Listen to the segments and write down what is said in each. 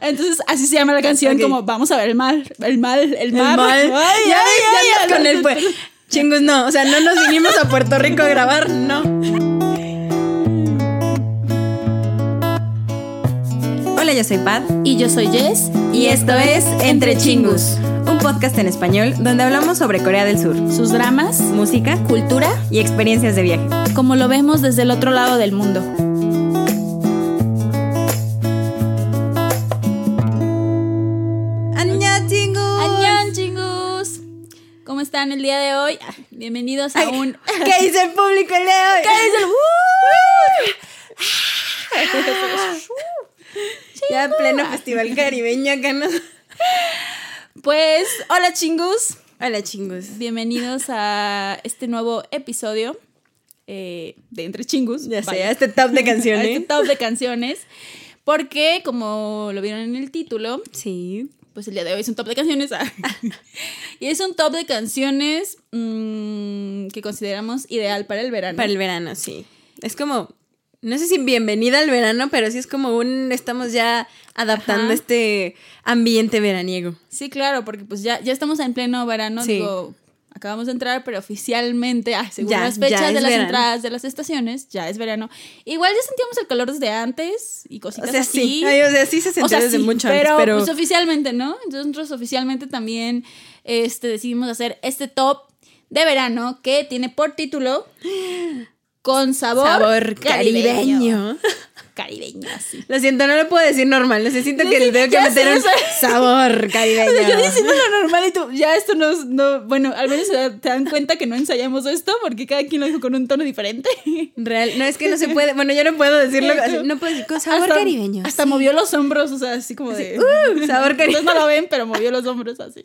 Entonces, así se llama la canción, como vamos a ver el mal, el mal, el mal. Ay, ya ya andas ay, con el pues. Chingos, no. O sea, no nos vinimos a Puerto Rico a grabar, no. Hola, yo soy Pat. Y yo soy Jess. Y esto es Entre Chingus, un podcast en español donde hablamos sobre Corea del Sur, Sus dramas, música cultura, y experiencias de viaje. como lo vemos desde el otro lado del mundo. Están el día de hoy? Bienvenidos a un... ¿Qué dice el público el día de hoy? Ya pleno festival caribeño acá, ¿no? Pues, hola chingus. Hola, chingus. Bienvenidos a este nuevo episodio eh, de Entre Chingus. Ya sé, Vaya. a este top de canciones. este top de canciones. Porque, como lo vieron en el título, Sí. Pues el día de hoy es un top de canciones. ah. y es un top de canciones mm, que consideramos ideal para el verano. Para el verano, sí. Es como, no sé si bienvenida al verano, pero sí es como un, estamos ya adaptando Ajá. este ambiente veraniego. Sí, claro, porque pues ya, ya estamos en pleno verano. Sí. Digo, acabamos de entrar, pero oficialmente, según Ya, las fechas de las verano. entradas de las estaciones, ya es verano. Igual ya sentíamos el calor desde antes y O cositas sea, así. sí. Ay, o sea, sí se sentía O sea, desde sí, mucho pero, antes, pero... pues oficialmente, ¿no? Entonces nosotros oficialmente también este, decidimos hacer este top de verano que tiene por título Con sabor, sabor caribeño. Caribeño, así. Lo siento, no lo puedo decir normal. Necesito que le tengo que meter un sabor caribeño. O sea, yo diciendo lo normal y tú, ya esto no, no, bueno, al menos te dan cuenta que no ensayamos esto porque cada quien lo dijo con un tono diferente. Real, no es que no se puede. Bueno, yo no puedo decirlo. Así, no puedo decir con sabor hasta, caribeño. Hasta movió los hombros, o sea, así como de... uh, sabor Ustedes caribeño. no lo ven, pero movió los hombros así.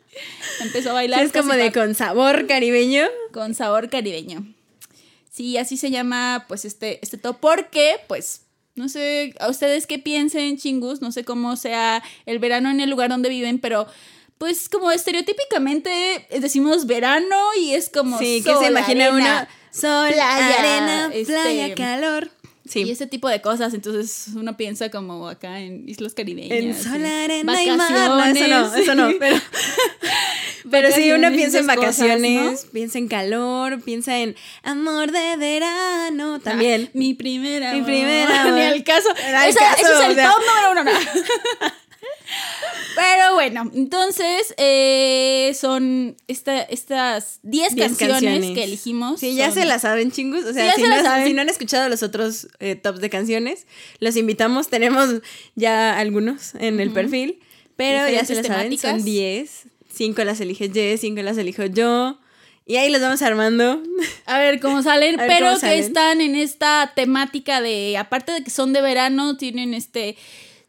Empezó a bailar. Sí, es como de con sabor caribeño. con sabor caribeño. Sí, así se llama pues este, este top. Porque, pues, no sé, a ustedes qué piensen, chingus, no sé cómo sea el verano en el lugar donde viven, pero pues como estereotípicamente decimos verano y es como Sí, que se imagina arena, uno. Sol, playa, arena, este, playa, calor. Sí. Y ese tipo de cosas, entonces uno piensa como acá en Islas Caribeñas. En sol, arena y mar. No, eso no, eso no. Pero, pero sí, uno piensa en esas cosas, ¿no? vacaciones, piensa en calor, piensa en amor de verano también. Ah, mi primera. Mi primer amor. Ni al caso. Esa- caso, ese es el o sea. top número uno. no. Pero bueno, entonces eh, son esta, estas 10 Diez canciones, canciones. que elijimos. Sí, ya son- se la saben, chingus. O sea, Sí, si, se no, saben. si no han escuchado los otros eh, tops de canciones, los invitamos. Tenemos ya algunos en el perfil, pero ya se las saben. Son temáticas. 10. 5 las elige Jess, 5 las elijo yo. Y ahí los vamos armando. A ver cómo salen, ver pero cómo que están en esta temática de, aparte de que son de verano, tienen este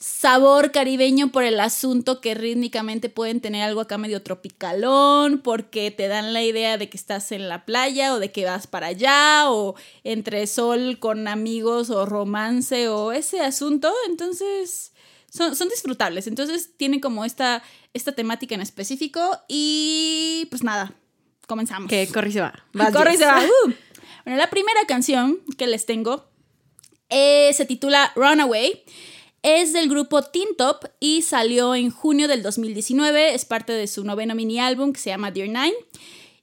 sabor caribeño por el asunto que rítmicamente pueden tener algo acá medio tropicalón, porque te dan la idea de que estás en la playa o de que vas para allá, o entre sol con amigos o romance o ese asunto, entonces son, son disfrutables, entonces tienen como esta, esta temática en específico y pues nada, comenzamos. Que corre y se va. Vas, corre y se va. Uh. Bueno, la primera canción que les tengo eh, se titula Runaway. Es del grupo Teen Top y salió en junio del 2019. Es parte de su noveno mini álbum que se llama Dear Nine.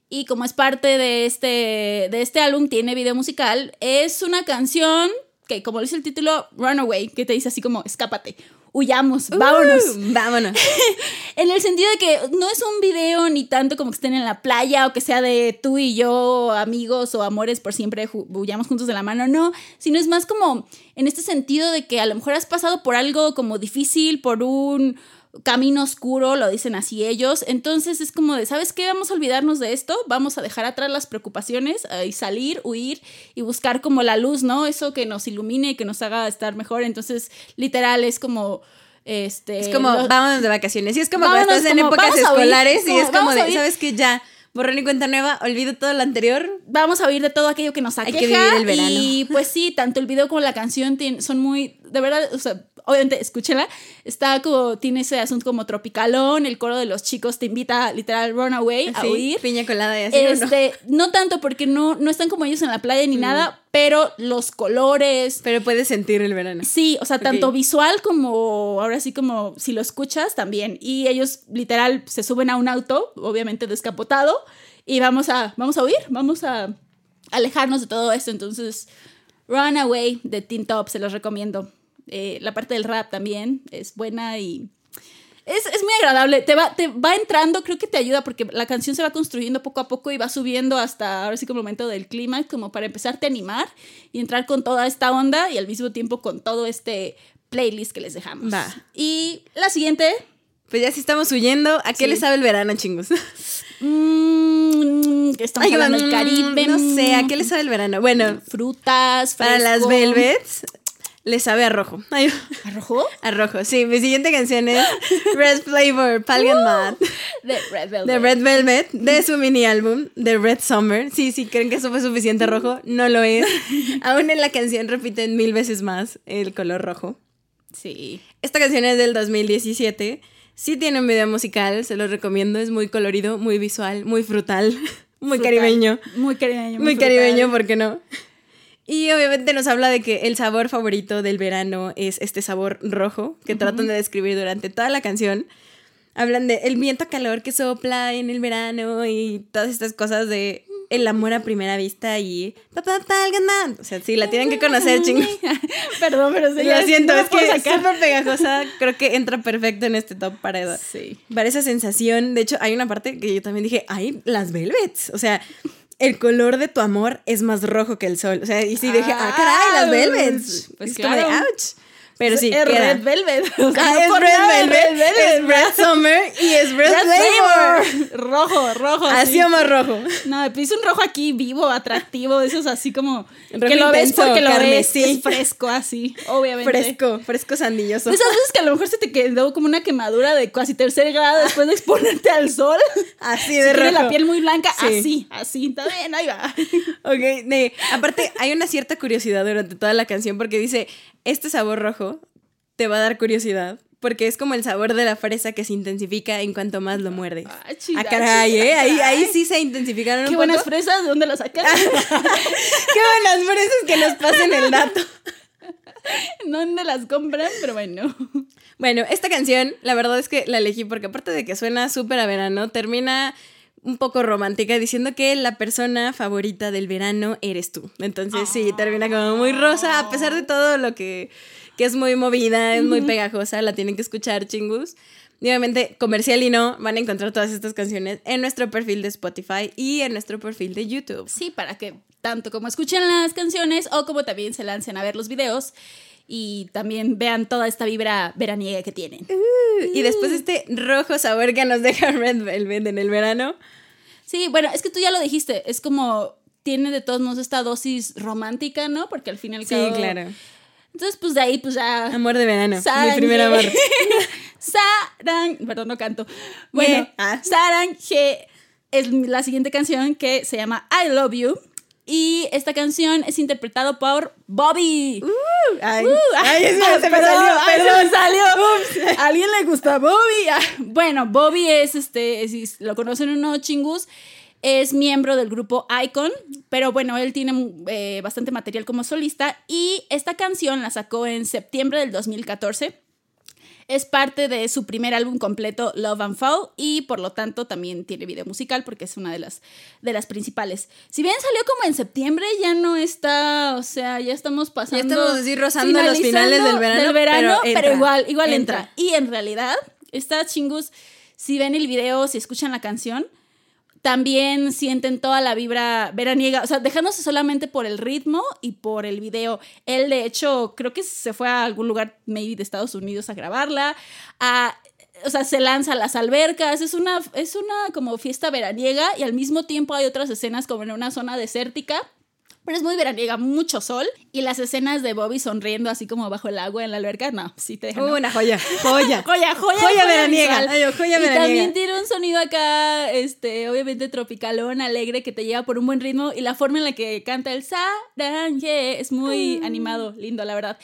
Y como es parte de este, de este álbum, tiene video musical. Es una canción que, como dice el título, Runaway, que te dice así como, escápate, huyamos, vámonos. Uh, vámonos. En el sentido de que no es un video ni tanto como que estén en la playa o que sea de tú y yo, amigos o amores por siempre, huyamos juntos de la mano, no, sino es más como en este sentido de que a lo mejor has pasado por algo como difícil, por un camino oscuro, lo dicen así ellos, entonces es como de, ¿sabes qué? Vamos a olvidarnos de esto, vamos a dejar atrás las preocupaciones eh, y salir, huir y buscar como la luz, ¿no? Eso que nos ilumine y que nos haga estar mejor, entonces literal es como... Este, Es como, lo- vámonos de vacaciones. Y es como estás en como, épocas huir, escolares y es como de. ¿sabes qué? Ya, borrón y cuenta nueva, olvido todo lo anterior. vamos a oír de todo aquello que nos Hay aqueja. que vivir el verano. Y pues sí, tanto el video como la canción son muy, de verdad, o sea, obviamente escúchenla, está como, tiene ese asunto como tropicalón, el coro de los chicos te invita literal runaway a Sí, huir. piña colada y así. ¿o no? Este, no tanto porque no, no están como ellos en la playa Mm. ni nada, pero los colores. Pero puedes sentir el verano. Sí, o sea, tanto visual como ahora sí como si lo escuchas también. Y ellos literal se suben a un auto, obviamente descapotado, y vamos a, vamos a huir, vamos a alejarnos de todo esto. Entonces, Runaway de Teen Top, se los recomiendo. Eh, la parte del rap también es buena y es, muy agradable. Te va, te va entrando, creo que te ayuda porque la canción se va construyendo poco a poco y va subiendo hasta ahora sí como el momento del clima, como para empezarte a animar y entrar con toda esta onda y al mismo tiempo con todo este playlist que les dejamos. Va. Y la siguiente. Pues ya si estamos huyendo, ¿a qué le sabe el verano, chingos? Mmm, estamos hablando del Caribe. No sé, ¿a qué le sabe el verano? Bueno, frutas, para las velvets le sabe a rojo. ¿A rojo? A rojo, sí. Mi siguiente canción es Red Flavor, Palgan uh, Mad. De Red Velvet. De Red Velvet, de su mini álbum, The Red Summer. Sí, sí, creen que eso fue suficiente rojo. No lo es. Aún en la canción repiten mil veces más el color rojo. Sí. Esta canción es del 2017. Sí tiene un video musical, se lo recomiendo. Es muy colorido, muy visual, muy frutal. Muy caribeño. Muy caribeño. Muy, muy caribeño, ¿por qué no? Y obviamente nos habla de que el sabor favorito del verano es este sabor rojo que tratan de describir durante toda la canción. Hablan de el viento calor que sopla en el verano y todas estas cosas de el amor a primera vista y o sea, sí, la tienen que conocer, ching. Perdón, pero sí. Lo siento, es que es súper pegajosa. Creo que entra perfecto en este top para, sí. para esa sensación. De hecho, hay una parte que yo también dije, ay, las velvets. O sea, el color de tu amor es más rojo que el sol. O sea, y sí dije, ah, caray, las velvets. Pues es claro. como de, ouch. Pero sí, es queda. Red Velvet. O sea, ah, es Red Velvet, es Red Summer y es Red, Flavor. Rojo, rojo. Así o más rojo. No, me un rojo aquí vivo, atractivo, eso es así como rojo que lo ves porque lo ves, es fresco así, obviamente. Fresco, fresco sandilloso. Esas veces que a lo mejor se te quedó como una quemadura de casi tercer grado después de exponerte al sol. Así de si rojo. la piel muy blanca, así, así, está bien, ahí va. Ok, de, aparte hay una cierta curiosidad durante toda la canción porque dice, este sabor rojo te va a dar curiosidad. Porque es como el sabor de la fresa que se intensifica en cuanto más lo muerdes. Ah, ah caray, ¿eh? Ahí, ahí sí se intensificaron Qué buenas fresas, ¿de dónde las sacas? Qué buenas fresas que nos pasen el dato. ¿Dónde las compran? Pero bueno. Bueno, esta canción, la verdad es que la elegí porque aparte de que suena súper a verano, termina un poco romántica diciendo que la persona favorita del verano eres tú. Entonces sí, termina como muy rosa, a pesar de todo lo que, que es muy movida, es muy pegajosa, la tienen que escuchar chingus. Y obviamente, comercial y no, van a encontrar todas estas canciones en nuestro perfil de Spotify y en nuestro perfil de YouTube. Sí, para que tanto como escuchen las canciones o como también se lancen a ver los videos y también vean toda esta vibra veraniega que tienen. Uh, y después este rojo sabor que nos deja Red Velvet en el verano. Sí, bueno, es que tú ya lo dijiste, es como tiene de todos modos esta dosis romántica, ¿no? Porque al final Sí, claro. Entonces, pues de ahí, pues ya. Amor de verano. mi primer amor. Sarang. Perdón, no canto. Bueno, ah. Sarang es la siguiente canción que se llama I Love You. Y esta canción es interpretado por Bobby. Uh, ay, uh, ay, se me salió, perdón, salió. ¿A alguien le gusta Bobby? Ah, bueno, Bobby es este, lo conocen unos chingus, es miembro del grupo Icon, pero bueno, él tiene eh, bastante material como solista y esta canción la sacó en septiembre del 2014 es parte de su primer álbum completo, Love and Fall, y por lo tanto también tiene video musical porque es una de las, de las principales. Si bien salió como en septiembre, ya no está, o sea, ya estamos pasando... Ya estamos así rozando los finales del verano, pero, igual, igual entra. Y en realidad, está chingus, si ven el video, si escuchan la canción, también sienten toda la vibra veraniega, o sea, dejándose solamente por el ritmo y por el video. Él, de hecho, creo que se fue a algún lugar, maybe de Estados Unidos, a grabarla. o sea, se lanza a las albercas, es una, es una como fiesta veraniega y al mismo tiempo hay otras escenas como en una zona desértica pero es muy veraniega, mucho sol. Y las escenas de Bobby sonriendo así como bajo el agua en la alberca, no, sí te dejan. Una joya, joya. joya, joya. Joya veraniega. joya y también tiene un sonido acá, este, obviamente tropicalón, alegre, que te lleva por un buen ritmo. Y la forma en la que canta el Saranje es muy mm. animado, lindo, la verdad.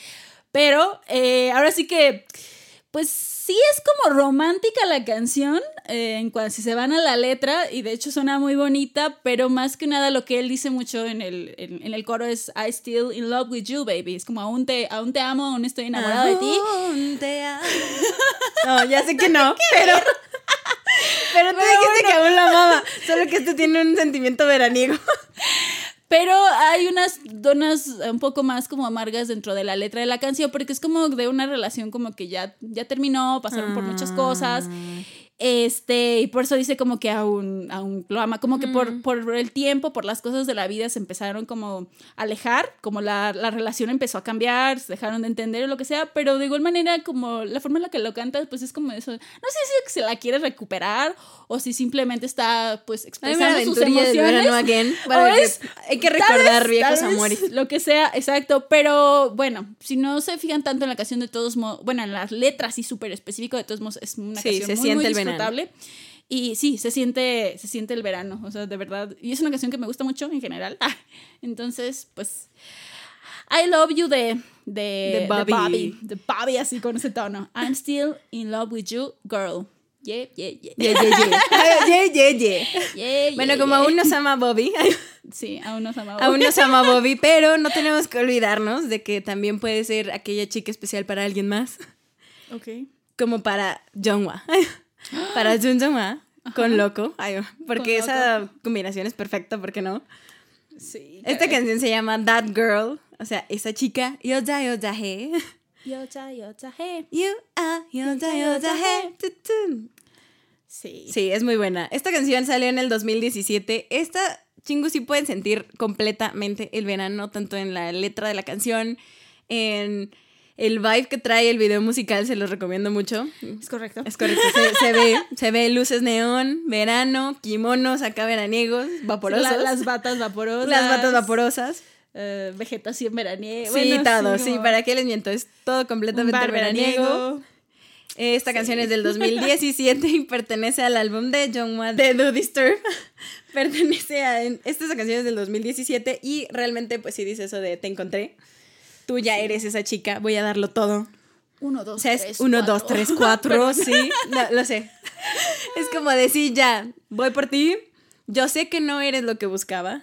Pero eh, ahora sí que pues sí es como romántica la canción, eh, en cuanto si se van a la letra, y de hecho suena muy bonita, pero más que nada lo que él dice mucho en el, en, en el coro es I still in love with you, baby. Es como aún te, aún te amo, aún estoy enamorado de ti. Aún te amo. No, ya sé que no, pero. Pero tú dijiste que aún la amaba. Solo que este tiene un sentimiento veraniego. Pero hay unas donas un poco más como amargas dentro de la letra de la canción, porque es como de una relación como que ya, ya terminó, pasaron por muchas cosas. Este, y por eso dice como que aún, aún lo ama, como que por, por el tiempo, por las cosas de la vida se empezaron como a alejar, como la, la relación empezó a cambiar, se dejaron de entender o lo que sea, pero de igual manera como la forma en la que lo canta, pues es como eso, no sé si se la quiere recuperar o si simplemente está pues expresando sus emociones. Again, para que, hay que recordar viejos amores. Lo que sea, exacto, pero bueno, si no se fijan tanto en la canción de todos modos, bueno, en las letras y súper específico, de todos modos es una sí, canción se muy, siente muy el. Disfrutable. Y sí, se siente, se siente el verano, o sea, de verdad. Y es una canción que me gusta mucho en general. Ah, entonces, pues, I Love You de, de, De de Bobby. Bobby. De Bobby, así con ese tono. I'm still in love with you, girl. Yeah, yeah, yeah. Yeah, yeah, yeah. yeah, yeah, Bueno, como aún nos ama Bobby, Sí, aún nos amamos. aún nos ama Bobby, pero no tenemos que olvidarnos de que también puede ser aquella chica especial para alguien más, Ok. como para Jungwa. Para Jun Jungwa con Loco, Ay, porque Con esa combinación es perfecta, ¿por qué no? Sí. Esta canción se llama That Girl, o sea, esa chica, Yoda Yoda He. Yocha, yocha, hey. You are Yoda Yoda He. Sí. Sí, es muy buena. Esta canción salió en el 2017. Esta, chingus, sí pueden sentir completamente el verano, tanto en la letra de la canción, en el vibe que trae el video musical, se los recomiendo mucho. Es correcto. Es correcto, se, se ve, se ve luces neón, verano, kimonos acá veraniegos, vaporosos. La- las batas vaporosas. Las batas vaporosas. eh, vegetación veraniega. Sí, Bueno, todo, sí, como ¿para qué les miento? Es todo completamente veraniego. veraniego. Esta canción es del 2017 y pertenece al álbum de John Wa de Do Disturb. pertenece a. Esta canción es del 2017 y realmente, pues sí dice eso de te encontré. Tú ya eres esa chica, voy a darlo todo. Uno, O dos, sea, es tres, 1, cuatro. 2, 3, 4, sí. No, lo sé. Es como decir, ya, voy por ti. Yo sé que no eres lo que buscaba.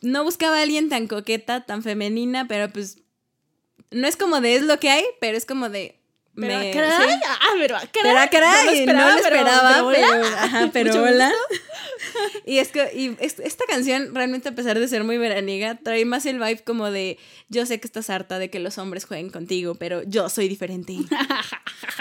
No buscaba a alguien tan coqueta, tan femenina, pero pues. No es como de es lo que hay, pero es como de. Pero, me- caray, sí. ah, pero, caray, Pero caray, no lo esperaba, pero, ajá, pero Mucho hola. Y es que y es- esta canción realmente a pesar de ser muy veraniega, trae más el vibe como de yo sé que estás harta de que los hombres jueguen contigo, pero yo soy diferente.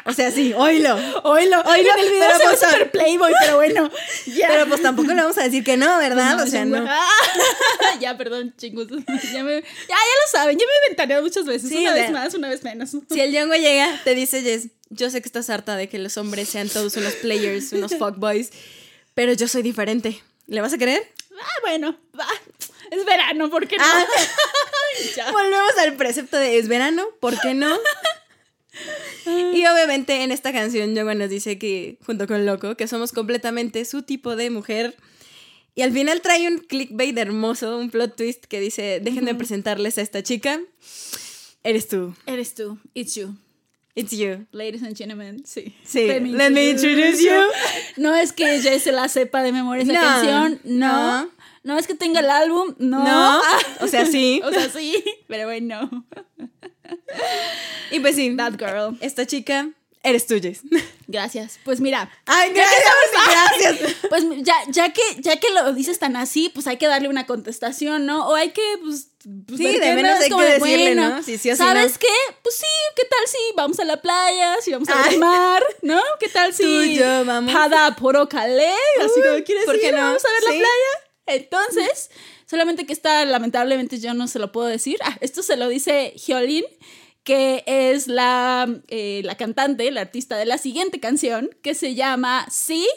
o sea, sí, oílo. Oílo, Oílo, en el video pero se ve pues, súper playboy, pero bueno. Ya. Pero pues tampoco le vamos a decir que no, ¿verdad? Pues o sea, no. Ah, ya, perdón, chingos. Ya, me- ya, ya lo saben, ya me he inventaneado muchas veces. Sí, una vez más, una vez menos. Si el Yongo llega, te dice Jess, yo sé que estás harta de que los hombres sean todos unos players, unos fuckboys, pero yo soy diferente. ¿Le vas a creer? Ah, bueno, va. Es verano, ¿por qué no? Ah. Volvemos al precepto de es verano, ¿por qué no? Y obviamente en esta canción Yoga nos dice que, junto con Loco, que somos completamente su tipo de mujer. Y al final trae un clickbait hermoso, un plot twist que dice, déjenme presentarles a esta chica. Eres tú. Eres tú, it's you. It's you. Ladies and gentlemen, sí. Sí, let me introduce you. No es que ella se la sepa de memoria esa No, canción, no. no. no. es que tenga el álbum, no. No, o sea, sí. o sea, sí, pero bueno. Y pues sí, That girl. esta chica, eres Jess. Gracias. Pues mira, Ay, gracias, gracias. pues ya, ya que ya que lo dices tan así, pues hay que darle una contestación, ¿no? O hay que, pues. pues, Sí, de menos hay como que de, decirle, bueno, ¿no? Si sí o ¿Sabes no. qué? Pues sí, ¿qué tal si vamos a la playa? Si vamos a ver Ay. el mar, ¿no? ¿Qué tal si. Tú y yo vamos. Pada Poro Calais, así como quieres ¿por qué ir, no? vamos a ver Sí. la playa. Entonces, solamente que está, lamentablemente yo no se lo puedo decir. Ah, esto se lo dice Hyolyn, que es la, eh, la cantante, la artista de la siguiente canción, que se llama Sí,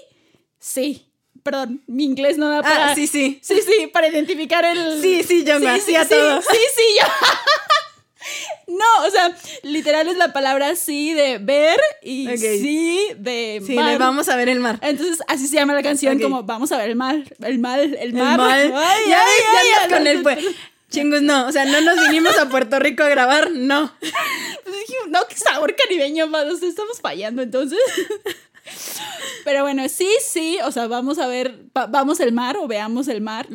Sí. Perdón, mi inglés no da para... Ah, sí, sí. Sí, sí, para identificar el... Sí, sí, yo me hacía sí, todo. Sí, sí, yo. No, o sea, literal es la palabra sí de ver y sí de Sí, mar. le vamos a ver el mar. Entonces así se llama la canción, como vamos a ver el mar, el mar, el El mar. mal. Ay, ya ya con el pues. Chingus, no. O sea, no nos vinimos a Puerto Rico a grabar, no. Pues dije, no, qué sabor caribeño, más estamos fallando entonces. Pero bueno, sí, sí, o sea, vamos a ver, vamos el mar o veamos el mar.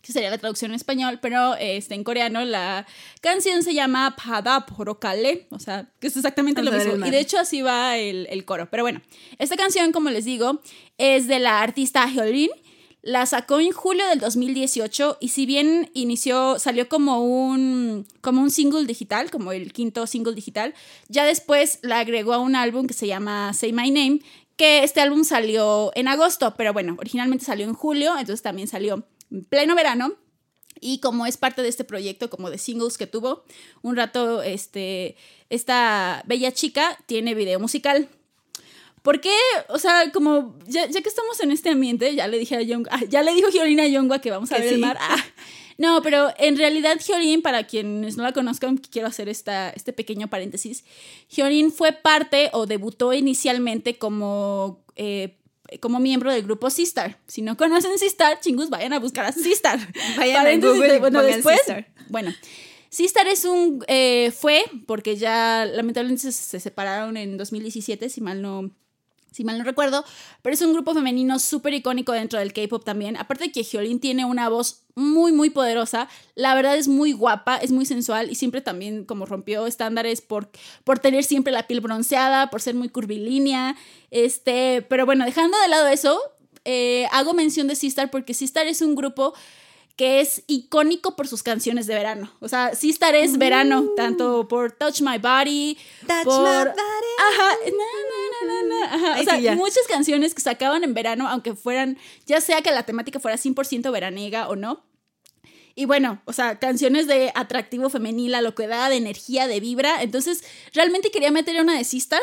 Que sería la traducción en español, pero este, en coreano la canción se llama Pada Porokale, o sea, que es exactamente lo mismo. Y de hecho así va el, el, coro. Pero bueno, esta canción, como les digo, es de la artista Hyolyn la sacó en julio del 2018 y si bien inició, salió como un, como un single digital, como el quinto single digital, ya después la agregó a un álbum que se llama Say My Name, que este álbum salió en agosto, pero bueno, originalmente salió en julio, entonces también salió en pleno verano. Y como es parte de este proyecto, como de singles que tuvo, un rato, este, esta bella chica tiene video musical. ¿Por qué? O sea, como ya, que estamos en este ambiente, ya le dije a Yongwa, ah, ya le dijo Hyolyn a Yongwa que vamos a ver el mar. Ah, no, pero en realidad Hyolyn, para quienes no la conozcan, quiero hacer esta, este pequeño paréntesis. Hyolyn fue parte o debutó inicialmente como, eh, como miembro del grupo Sistar. Si no conocen Sistar, chingus, vayan a buscar a Sistar. vayan a Google, bueno, después, bueno. Sistar es un, eh, fue, porque ya lamentablemente se, se separaron en 2017, si mal no, si mal no recuerdo, pero es un grupo femenino súper icónico dentro del K-pop también. Aparte de que Hyolyn tiene una voz muy, muy poderosa, la verdad es muy guapa, es muy sensual y siempre también como rompió estándares por, por tener siempre la piel bronceada, por ser muy curvilínea. Este, pero bueno, dejando de lado eso, eh, hago mención de Sistar porque Sistar es un grupo que es icónico por sus canciones de verano. O sea, Sistar es verano, uh. tanto por Touch My Body, Touch por... My body. Ajá, O sea, muchas canciones que sacaban en verano, aunque fueran, ya sea que la temática fuera 100% veraniega o no. Y bueno, o sea, canciones de atractivo femenil, a lo que da de energía, de vibra. Entonces, realmente quería meter una de Sistar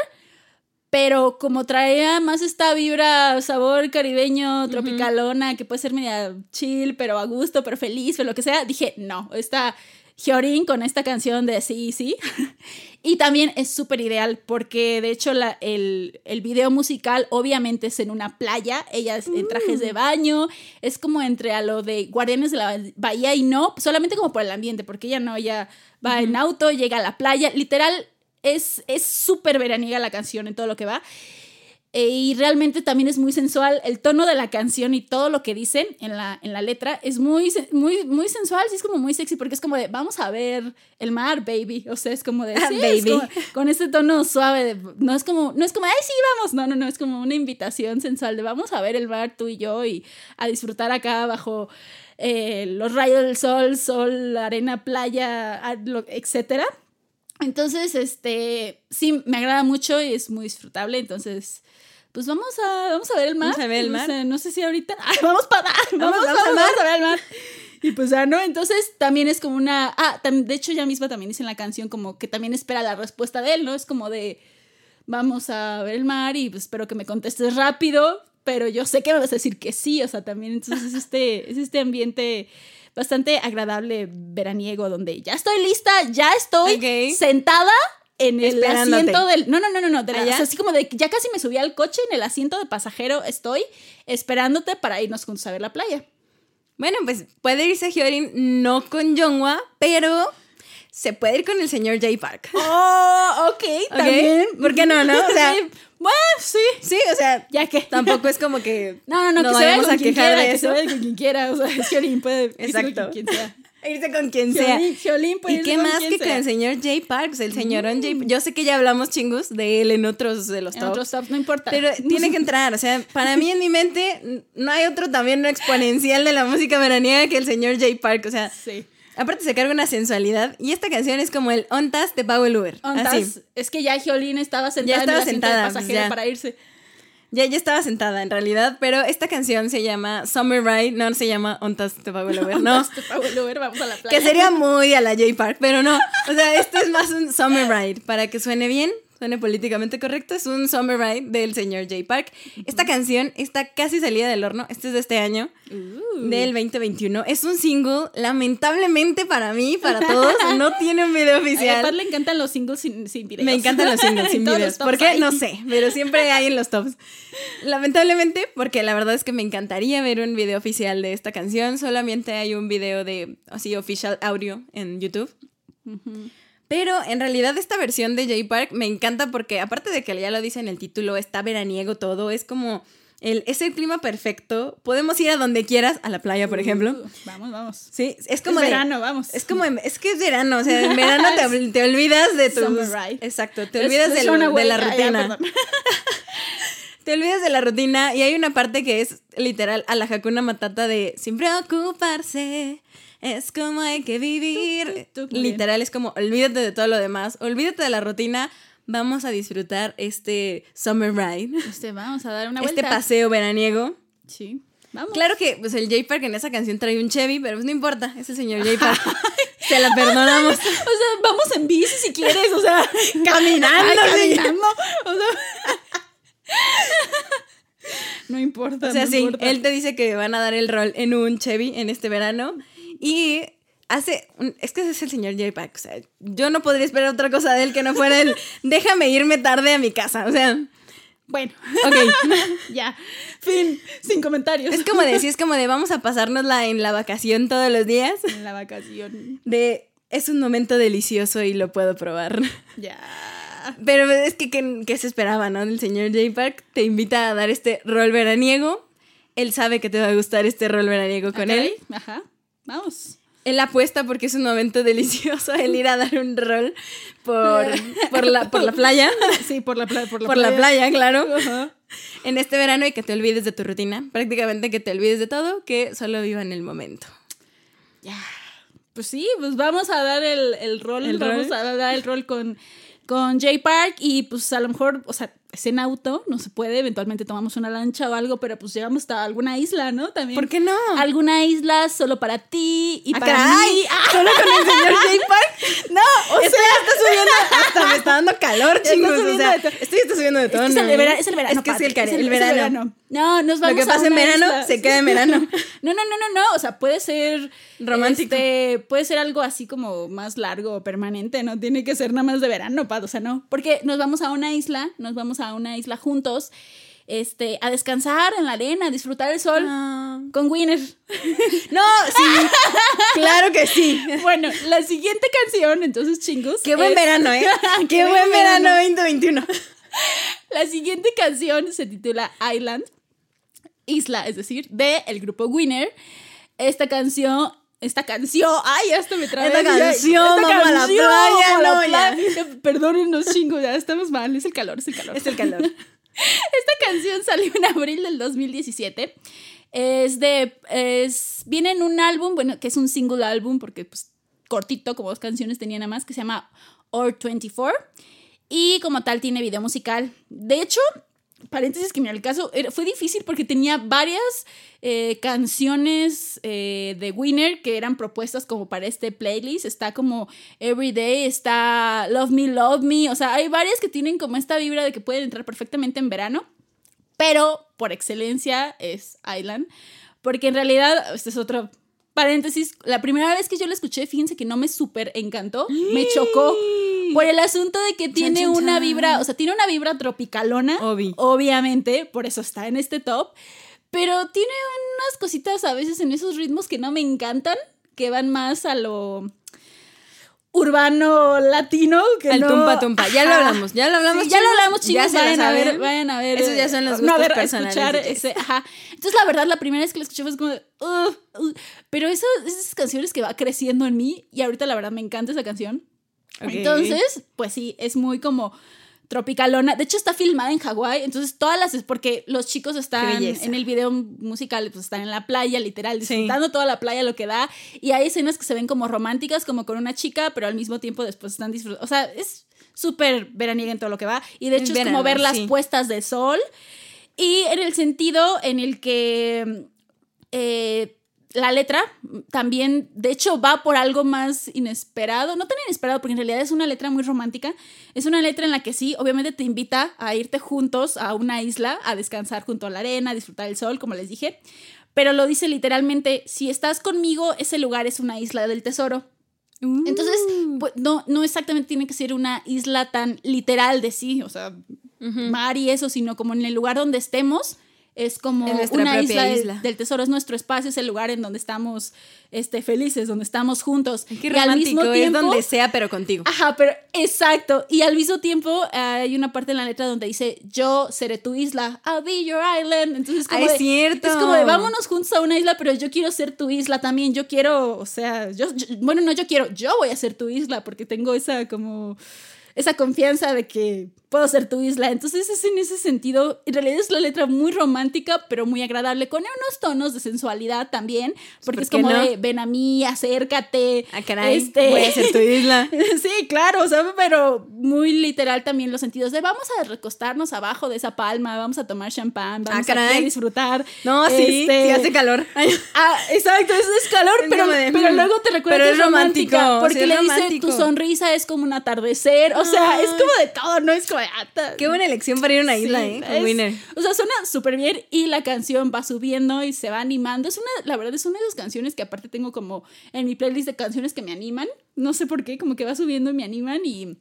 pero como traía más esta vibra, sabor caribeño, tropicalona, que puede ser media chill, pero a gusto, pero feliz, o lo que sea, dije, no, esta Hyorin con esta canción de sí, sí. y también es súper ideal porque de hecho la, el, el, video musical obviamente es en una playa, ella es en trajes de mm. baño, es como entre a lo de Guardianes de la Bahía y no, solamente como por el ambiente, porque ella no, ella va en auto, llega a la playa, literal es súper veraniega la canción en todo lo que va. E, y realmente también es muy sensual. El tono de la canción y todo lo que dicen en la, en la letra es muy, muy, muy sensual. Sí, es como muy sexy porque es como de, vamos a ver el mar, baby. O sea, es como de, sí, baby. con ese tono suave. no, es como, no es como, ay, sí, vamos. No, no, no. Es como una invitación sensual de, vamos a ver el mar tú y yo y a disfrutar acá bajo eh, los rayos del sol, sol, arena, playa, etcétera. Entonces, este, sí, me agrada mucho y es muy disfrutable, entonces, pues vamos a, vamos a ver el mar. Vamos a ver el mar. No sé, si ahorita, vamos para vamos, vamos, a ver el mar. Y pues ya, ¿no? Entonces también es como una, ah, de hecho ya misma también dice en la canción como que también espera la respuesta de él, ¿no? Es como de, vamos a ver el mar y pues espero que me contestes rápido, pero yo sé que me vas a decir que sí, o sea, también entonces es este, es este ambiente bastante agradable veraniego donde ya estoy lista, ya estoy sentada en el asiento del. No, no, no, no, no. De así como de ya casi me subí al coche en el asiento de pasajero estoy esperándote para irnos juntos a ver la playa. Bueno, pues puede irse Hyorin no con Jongwa, pero se puede ir con el señor Jay Park. Oh, ok, también. ¿Por qué no, no? O sea, bueno, sí. Sí, o sea, ya que. Tampoco es como que. No, no, no, que se vaya con quien quiera, que se vaya con quien quiera. O sea, Jolín puede Exacto. con quien sea. Irse con quien sea. Jolín puede ¿Y qué más que con el señor Jay Parks? El señor mm. Jay Yo sé que ya hablamos chingus de él en otros de los en otros tops, no importa. Pero tiene que entrar. O sea, para mí en mi mente no hay otro también no exponencial de la música veraniega que el señor Jay Park. O sea, sí. Aparte se carga una sensualidad y esta canción es como el Ontas de Pau el Uber. Ontas, es que ya Jolín estaba sentada ya estaba en el sentada, pasajero para irse. Ya, ya estaba sentada en realidad, pero esta canción se llama Summer Ride, no, se llama Ontas te pago el Uber, no. te pago el Uber, vamos a la playa. Que sería muy a la J Park, pero no. O sea, esto es más un Summer Ride, para que suene bien, suene políticamente correcto, es un Summer Ride del señor J Park. Esta canción está casi salida del horno, este es de este año, Uh. del 2021. Es un single, lamentablemente para mí, para todos, no tiene un video A oficial. Pat le encantan los singles sin, sin videos. Me encantan los singles sin videos. ¿Por qué? ahí. No sé, pero siempre hay en los tops. Lamentablemente, porque la verdad es que me encantaría ver un video oficial de esta canción. Solamente hay un video de así official audio en YouTube. Pero en realidad esta versión de J Park me encanta porque aparte de que ya lo dice en el título, está veraniego todo, es como el, es el clima perfecto. Podemos ir a donde quieras, a la playa, por ejemplo. Uh, vamos, vamos. Sí, es como es de- verano, vamos. es como, es que es verano, o sea, en verano te, te olvidas de ride. Exacto, te olvidas de, la ya, rutina. te olvidas de la rutina y hay una parte que es literal a la Hakuna Matata de sin preocuparse. Es como hay que vivir. Literal es como olvídate de todo lo demás, olvídate de la rutina, vamos a disfrutar este summer ride, Este, vamos a dar una este paseo veraniego. Sí. Vamos. Claro que pues el J Park en esa canción trae un Chevy, pero pues no importa, es el señor J Park. Se la perdonamos. O sea, vamos en bici si quieres, o sea, Caminando, Ay, caminando. O sea, no importa. O sea, no sí, importa. él te dice que van a dar el rol en un Chevy en este verano y hace, un- es que ese es el señor J Park, o sea, yo no podría esperar otra cosa de él que no fuera el déjame irme tarde a mi casa, o sea, Bueno, ok. ya. Fin. Sin comentarios. Es como de, sí, es como de vamos a pasárnosla en la vacación todos los días, En la vacación. de es un momento delicioso y lo puedo probar. Ya. Pero es que, que, que se esperaba, ¿no? El señor J Park te invita a dar este rol veraniego. Él sabe que te va a gustar este rol veraniego con él. Ajá. Vamos. Él apuesta porque es un momento delicioso el ir a dar un rol por, por, la, por la playa. Sí, por la playa. Por la por la playa, claro. En este verano y que te olvides de tu rutina. Prácticamente que te olvides de todo, que solo viva en el momento. Ya. Pues sí, pues vamos a dar el, el rol. ¿El vamos rol? a dar el rol con, con Jay Park y pues a lo mejor, o sea, es en auto, no se puede, eventualmente tomamos una lancha o algo, pero pues llegamos hasta alguna isla, ¿no? También. ¿Por qué no? Alguna isla solo para ti y Ah, para caray. mí. Ah, ¿Solo con el señor J Park? no, o está subiendo, dando calor, Ya está chingos. O subiendo sea, de subiendo de Es que es, el verano, es el verano. Es que es Pati, el, care- es el verano. No, nos vamos Lo que pasa en verano, isla. se queda en verano. No, no, no, no, no. O sea, puede ser Romántico. este, puede ser algo así como más largo o permanente. No tiene que ser nada más de verano, Pat. O sea, no. Porque nos vamos a una isla, nos vamos a una isla juntos, este, a descansar en la arena, a disfrutar el sol Ah. con Winner. No, sí. claro que sí. Bueno, la siguiente canción, entonces chingos. Qué buen es- verano, ¿eh? Qué, buen verano 2021. La siguiente canción se titula Island, Isla, es decir, de el grupo Winner. Esta canción, esta canción, ay, hasta me trabé. Esta canción, esta vamos a la canción, playa, a la no, ya. playa. Perdónenos, chingos, ya estamos mal, es el calor, es el calor. Es el calor. Esta canción salió en abril del 2017. Es de. Es, viene en un álbum, bueno, que es un single álbum, porque pues cortito, como dos canciones tenía nada más, que se llama Or 24. Y como tal tiene video musical. De hecho, paréntesis que en el caso era- fue difícil porque tenía varias eh, canciones eh, de Winner que eran propuestas como para este playlist. Está como Everyday, está Love Me, Love Me. O sea, hay varias que tienen como esta vibra de que pueden entrar perfectamente en verano. Pero por excelencia es Island. Porque en realidad, este es otro paréntesis. La primera vez que yo la escuché, fíjense que no me súper encantó. Me chocó. Por el asunto de que tiene chan, una vibra, o sea, tiene una vibra tropicalona. Obvi. Obviamente, por eso está en este top. Pero tiene unas cositas a veces en esos ritmos que no me encantan, que van más a lo urbano latino. Que Al no- tumpa tumpa. Ya lo hablamos, ya lo hablamos. Sí, ya lo hablamos, chicos. Vayan a ver, vayan a ver. Esos ya son los no, a gustos ver, personales escuchar ese, ajá. Entonces, la verdad, la primera vez que la escuché fue como, pero eso, esas canciones que va creciendo en mí y ahorita la verdad me encanta esa canción. Entonces, pues sí, es muy como tropicalona. De hecho, está filmada en Hawái. Entonces, todas las. Es porque los chicos están en el video musical, pues están en la playa, literal, Sí. disfrutando toda la playa, lo que da. Y hay escenas que se ven como románticas, como con una chica, pero al mismo tiempo después están disfrutando. O sea, es súper veraniega en todo lo que va. Y de hecho, es como ver las sí. puestas de sol. Y en el sentido en el que. eh, la letra también, de hecho, va por algo más inesperado, no tan inesperado, porque en realidad es una letra muy romántica. Es una letra en la que sí, obviamente te invita a irte juntos a una isla, a descansar junto a la arena, a disfrutar del sol, como les dije. Pero lo dice literalmente, si estás conmigo, ese lugar es una isla del tesoro. Entonces, Uh. pues, no, no exactamente tiene que ser una isla tan literal de sí, o sea, mar y eso, sino como en el lugar donde estemos, es como Es una isla, del- isla. Del, tesoro, es nuestro espacio, es el lugar en donde estamos este, felices, donde estamos juntos. Qué Y al mismo es tiempo- donde sea, pero contigo. Ajá, pero exacto. Y al mismo tiempo hay una parte en la letra donde dice, yo seré tu isla, I'll be your island. Entonces como Ah, es de- cierto. Es como de vámonos juntos a una isla, pero yo quiero ser tu isla también. Yo quiero, o sea, yo, yo- bueno, no yo quiero, yo voy a ser tu isla porque tengo esa como esa confianza de que puedo ser tu isla. Entonces es en ese sentido, en realidad es la letra muy romántica, pero muy agradable, con unos tonos de sensualidad también, porque ¿por es como no? de, ven a mí, acércate. Ah, caray. este- Voy a ser tu isla. Sí, claro, o sea, pero muy literal también los sentidos de vamos a recostarnos abajo de esa palma, vamos a tomar champán, vamos Ah, a disfrutar. No, sí, Este, sí hace calor. Ay, Ah, exacto, eso es calor, pero, mm, luego te recuerda pero que es romántica, romántico, porque sí, es le dice tu sonrisa es como un atardecer, o sea, es como de todo, no es como de, ah, ta- Qué buena elección para ir a una isla, Sí, ¿eh? Es- Winner. O sea, suena súper bien y la canción va subiendo y se va animando. Es una, la verdad, es una de esas canciones que aparte tengo como en mi playlist de canciones que me animan. No sé por qué, como que va subiendo y me animan y.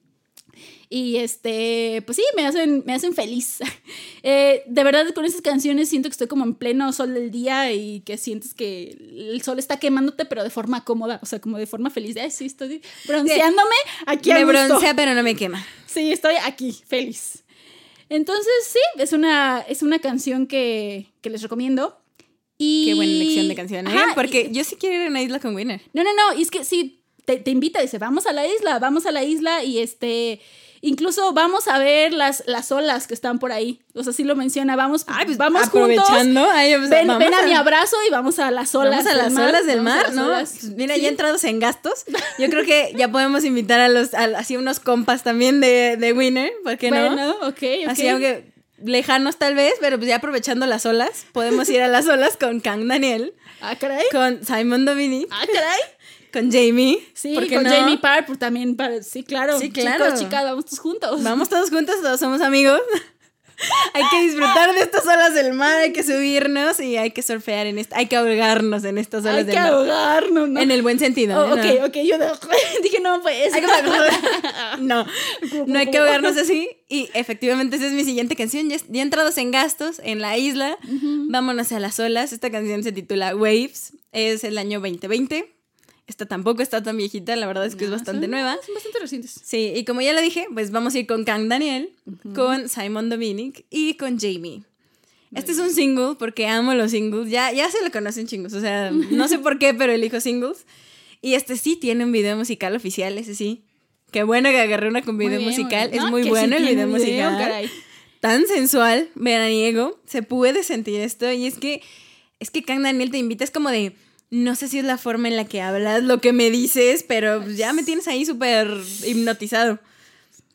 Y este, pues sí, me hacen, me hacen feliz. Eh, de verdad, con esas canciones siento que estoy como en pleno sol del día y que sientes que el sol está quemándote, pero de forma cómoda, o sea, como de forma feliz. De, Ay, sí, estoy bronceándome aquí Me gusto". broncea, pero no me quema. Sí, estoy aquí, feliz. Entonces, sí, es una, es una canción que, que les recomiendo. Y... Qué buena elección de canción, ¿eh? Ajá, Porque y- yo sí quiero ir a una isla con Winner. no, no, no, es que sí, te, te invita, dice, vamos a la isla, vamos a la isla y este... Incluso vamos a ver las, las olas que están por ahí. O sea, sí lo menciona. Vamos, Ay, pues vamos juntos. aprovechando. ay, pues, Ven, a, mi abrazo y vamos a las olas. Vamos a las mar, olas del mar, ¿no? olas. Pues mira, Sí. ya entrados en gastos, yo creo que ya podemos invitar a los, a- así unos compas también de, de Winner, ¿por qué no? Bueno, ok, ok. Así, aunque lejanos tal vez, pero pues ya aprovechando las olas, podemos ir a las olas con Kang Daniel, Ah, caray. con Simon Dominic, Ah, caray. Con Jamie. Sí, ¿por qué con no? Jamie Parr, pues también, para, sí, claro. Sí, claro. Chicos, chicas, vamos todos juntos. Vamos todos juntos, todos somos amigos. hay que disfrutar de estas olas del mar, hay que subirnos y hay que surfear en esta, hay que ahogarnos en estas olas Hay del que mar. ahogarnos, ¿no? En el buen sentido. Oh, ¿eh? ok, ok, yo dije, no, pues. Hay que- no, no hay que ahogarnos así. Y efectivamente, esa es mi siguiente canción. Ya, ya entrados en gastos en la isla, vámonos a las olas. Esta canción se titula Waves. Es el año 2020. Esta tampoco está tan viejita, la verdad es que es No, bastante son- nueva. Son bastante recientes. Sí, y como ya lo dije, pues vamos a ir con Kang Daniel, con Simon Dominic y con Jamie. Este es un single porque amo los singles. Ya, ya se lo conocen chingos. O sea, no sé por qué, pero elijo singles. Y este sí tiene un video musical oficial, ese sí. Qué bueno que agarré una con video bien, musical. muy. Es No, muy que sí bueno el tiene video musical. caray. Tan sensual, veraniego. Se puede sentir esto. Y es que, es que Kang Daniel te invita, es como de. No sé si es la forma en la que hablas, lo que me dices, pero pues ya me tienes ahí súper hipnotizado.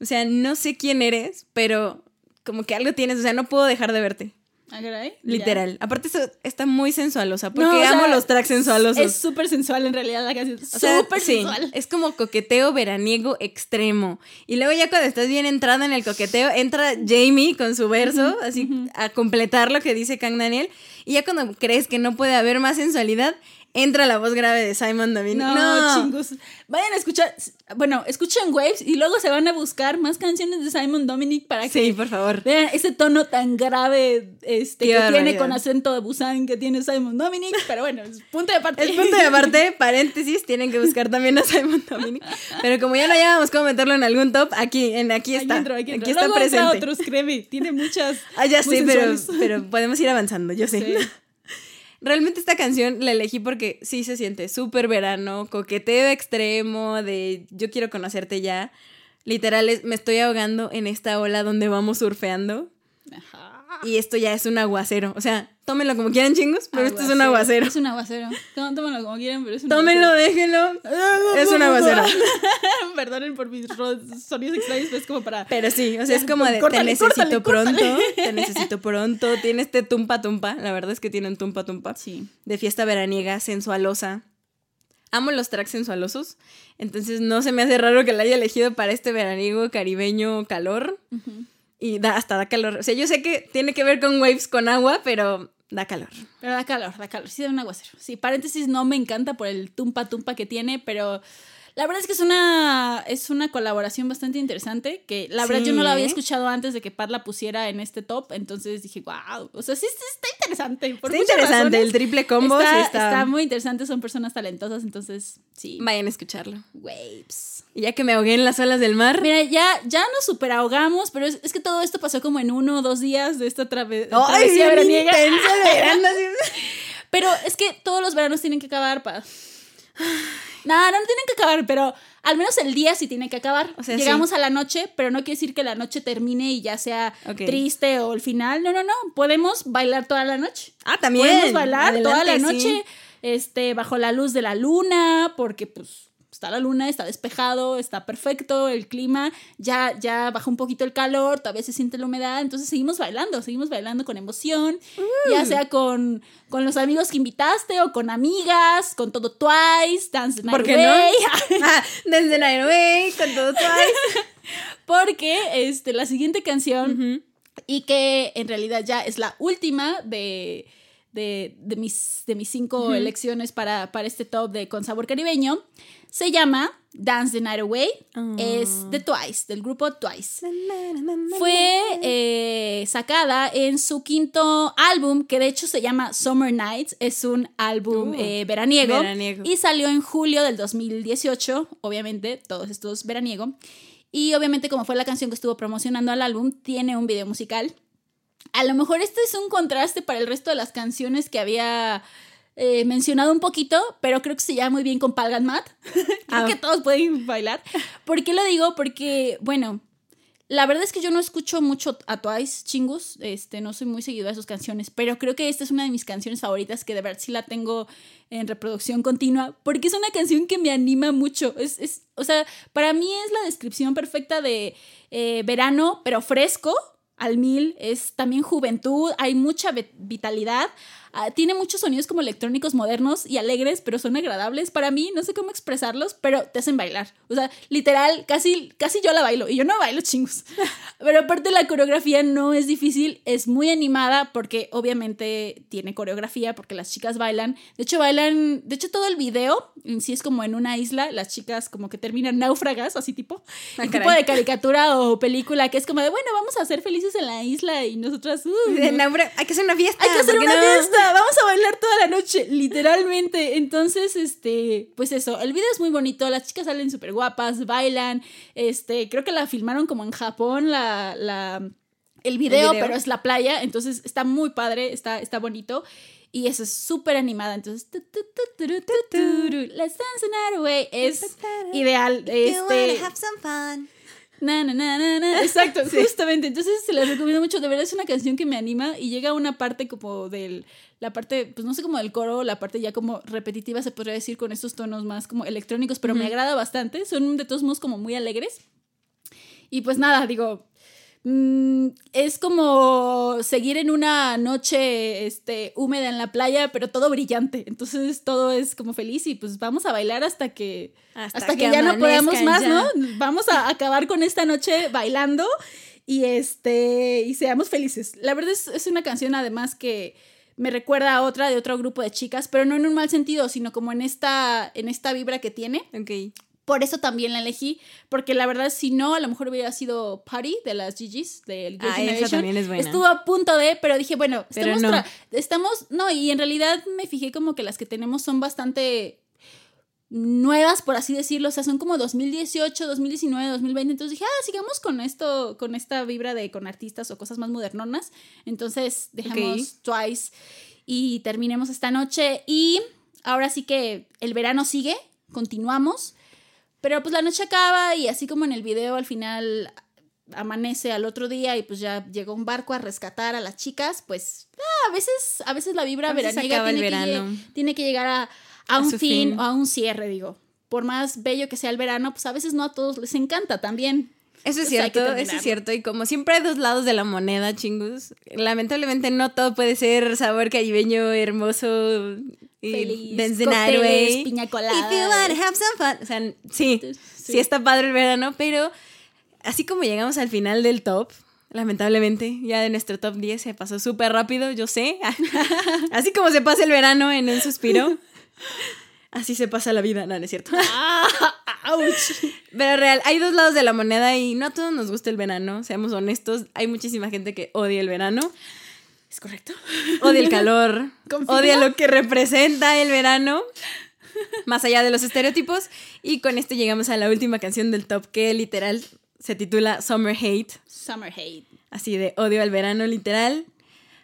O sea, no sé quién eres, pero como que algo tienes, o sea, no puedo dejar de verte. Ah. Literal. Aparte, eso está muy sensualosa, porque No, amo sea, los tracks sensualosos. Es súper sensual en realidad la canción. O sea, Súper sí, sensual. es como coqueteo veraniego extremo. Y luego ya cuando estás bien entrada en el coqueteo, entra Jamie con su verso, así a completar lo que dice Kang Daniel. Y ya cuando crees que no puede haber más sensualidad, entra la voz grave de Simon Dominic. No, No, chingos. Vayan a escuchar, bueno, escuchen Waves y luego se van a buscar más canciones de Simon Dominic para que Sí, por favor. vean ese tono tan grave este, Qué que tiene barbaridad. con acento de Busan que tiene Simon Dominic. Pero bueno, es punto de parte. El punto de aparte, paréntesis, tienen que buscar también a Simon Dominic. Pero como ya no hallábamos cómo meterlo en algún top, aquí, en, aquí Aquí está. entro, aquí entro. está Luego entra presente. otros, créeme, tiene muchas. Ah, ya sé, pero, pero podemos ir avanzando, yo sé. Sí. Realmente esta canción la elegí porque sí se siente súper verano, coqueteo extremo, de yo quiero conocerte ya. Literal, es- me estoy ahogando en esta ola donde vamos surfeando. Ajá. Y esto ya es un aguacero. O sea, tómenlo como quieran, chingos, pero esto es un aguacero. Es un aguacero. Tó- Tómenlo como quieran, pero es un Tómenlo, déjenlo. Es un aguacero. Perdonen por mis sonidos extraños, pero es como para. Pero sí, o sea, es como de Córtale, te necesito córtale, córtale. pronto, te necesito pronto. Tiene este tumpa tumpa, la verdad es que tiene un tumpa tumpa. Sí. De fiesta veraniega, sensualosa. Amo los tracks sensualosos, entonces no se me hace raro que la haya elegido para este veraniego caribeño calor. Y da, hasta da calor. O sea, yo sé que tiene que ver con waves, con agua, pero da calor. Pero da calor, da calor. Sí, da un aguacero. Sí, paréntesis, no me encanta por el tumpa tumpa que tiene, pero la verdad es que es una, es una colaboración bastante interesante. Que la verdad yo no la había escuchado antes de que Pat la pusiera en este top. Entonces dije, wow. O sea, sí, sí está interesante. Por está interesante, razones. el triple combo está, sí está. está muy interesante, son personas talentosas, entonces sí. Vayan a escucharlo. Waves. Y ya que me ahogué en las olas del mar. Mira, ya, ya nos super ahogamos, pero es, es que todo esto pasó como en uno o dos días de esta ¡Ay, travesía veraniega. intensa verano. Pero es que todos los veranos tienen que acabar, pa. No, no, no tienen que acabar, pero al menos el día sí tiene que acabar. O sea, Llegamos a la noche, pero no quiere decir que la noche termine y ya sea triste o el final. No, no, no. Podemos bailar toda la noche. Ah, también. Podemos bailar toda la noche, sí. este, bajo la luz de la luna, porque pues está la luna, está despejado, está perfecto el clima, ya, ya bajó un poquito el calor, todavía se siente la humedad, entonces seguimos bailando, seguimos bailando con emoción, ya sea con, con los amigos que invitaste o con amigas, con todo Twice, Dance the ¿Por Night qué no? Away. Ah, desde Night Away, con todo Twice. porque este, la siguiente canción y que en realidad ya es la última de, de, de mis, de mis cinco elecciones para, para este top de Con Sabor Caribeño. Se llama Dance the Night Away. Es de Twice, del grupo Twice. Fue eh, sacada en su quinto álbum, que de hecho se llama Summer Nights. Es un álbum Uh, eh, veraniego, veraniego. Y salió en julio del 2018. Obviamente, todos estos veraniego. Y obviamente, como fue la canción que estuvo promocionando al álbum, tiene un video musical. A lo mejor este es un contraste para el resto de las canciones que había eh, mencionado un poquito, pero creo que se lleva muy bien con Palgan Mat. creo Ah. que todos pueden bailar. ¿Por qué lo digo? Porque, bueno, la verdad es que yo no escucho mucho a Twice, chingus. Este, no soy muy seguidora de sus canciones, pero creo que esta es una de mis canciones favoritas que de verdad sí la tengo en reproducción continua, porque es una canción que me anima mucho. Es, es, o sea, para mí es la descripción perfecta de eh, verano, pero fresco, al mil. Es también juventud, hay mucha vitalidad. Ah, tiene muchos sonidos como electrónicos modernos y alegres, pero son agradables para mí. No sé cómo expresarlos, pero te hacen bailar. O sea, literal, casi, casi yo la bailo. Y yo no bailo chingos. Pero aparte la coreografía no es difícil, es muy animada porque obviamente tiene coreografía porque las chicas bailan. De hecho, bailan, de hecho todo el video en sí es como en una isla, las chicas como que terminan náufragas, así tipo, Ah, tipo caray. de caricatura o película que es como de, bueno, vamos a ser felices en la isla y nosotras... uh, De no. Hay que hacer una fiesta. Hay que hacer ¿por qué una no? fiesta, vamos a bailar toda la noche, literalmente. Entonces, este, pues eso, el video es muy bonito, las chicas salen súper guapas, bailan, este, creo que la filmaron como en Japón, la, la, el video, video? pero es la playa, entonces está muy padre, está, está bonito. Y eso es súper animada, entonces, tu, tu, tu, let's dance the night away, es ideal, este, Na, na, na, na, na. Exacto, justamente. Entonces se las recomiendo mucho. De verdad es una canción que me anima y llega a una parte como del. La parte, pues no sé, como del coro, la parte ya como repetitiva se podría decir con estos tonos más como electrónicos, pero me agrada bastante. Son de todos modos como muy alegres. Y pues nada, digo. mm, es como seguir en una noche este, húmeda en la playa, pero todo brillante. Entonces todo es como feliz y pues vamos a bailar hasta que, Hasta hasta, que, que ya no podamos más, ya. ¿no? Vamos a acabar con esta noche bailando y este y seamos felices. La verdad es, es una canción además que me recuerda a otra de otro grupo de chicas, pero no en un mal sentido, sino como en esta en esta vibra que tiene. Ok. Por eso también la elegí, porque la verdad si no, a lo mejor hubiera sido Party de las GGs, del Girl Ah, esa Generation. también es buena. Estuvo a punto de, pero dije, bueno, Pero estamos, no. estamos, no, y en realidad me fijé como que las que tenemos son bastante nuevas, por así decirlo, o sea, son como 2018, 2019, 2020, entonces dije, ah, sigamos con esto, con esta vibra de con artistas o cosas más modernonas, entonces dejamos Twice y terminemos esta noche y ahora sí que el verano sigue, continuamos, pero pues la noche acaba y así como en el video al final amanece al otro día y pues ya llegó un barco a rescatar a las chicas, pues ah, a veces a veces la vibra veraniega tiene, tiene que llegar a, a un fin, fin. o a un cierre, digo. Por más bello que sea el verano, pues a veces no a todos les encanta también. Eso es cierto, eso es cierto. Y como siempre hay dos lados de la moneda, chingus. Lamentablemente no todo puede ser sabor caribeño, hermoso y Feliz, the cócteles, piña If you have some fun. O sea, sí, sí, Sí. está padre el verano, pero así como llegamos al final del top, lamentablemente, ya de nuestro top 10 se pasó súper rápido, yo sé. así como se pasa el verano en un suspiro, así se pasa la vida. No, no es cierto. Ah. Pero real, hay dos lados de la moneda y no a todos nos gusta el verano, seamos honestos. Hay muchísima gente que odia el verano, ¿Es correcto? odia el calor, ¿Confirmo? odia lo que representa el verano, más allá de los estereotipos. Y con esto llegamos a la última canción del top, que literal se titula Summer Hate, Summer hate. así de odio al verano, literal.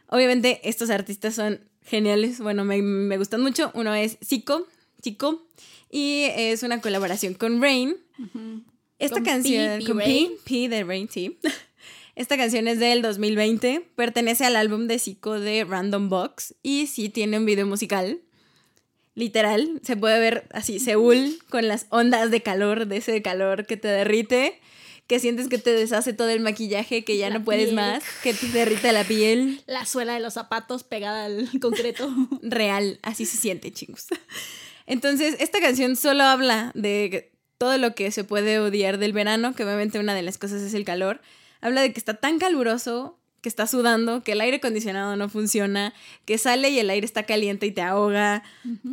Obviamente estos artistas son geniales, bueno, me, me gustan mucho. Uno es Zico, Chico, y es una colaboración con Rain. Esta Con canción, P, con P. P de Rain, sí. Esta canción es del 2020, pertenece al álbum de Zico de Random Box y sí tiene un video musical. Literal, se puede ver así, Seúl con las ondas de calor, de ese calor que te derrite, que sientes que te deshace todo el maquillaje, que ya La no puedes piel. más, que te derrite la piel. La suela de los zapatos pegada al concreto. Real, así se siente, chingos. Entonces, esta canción solo habla de todo lo que se puede odiar del verano, que obviamente una de las cosas es el calor. Habla de que está tan caluroso, que está sudando, que el aire acondicionado no funciona, que sale y el aire está caliente y te ahoga,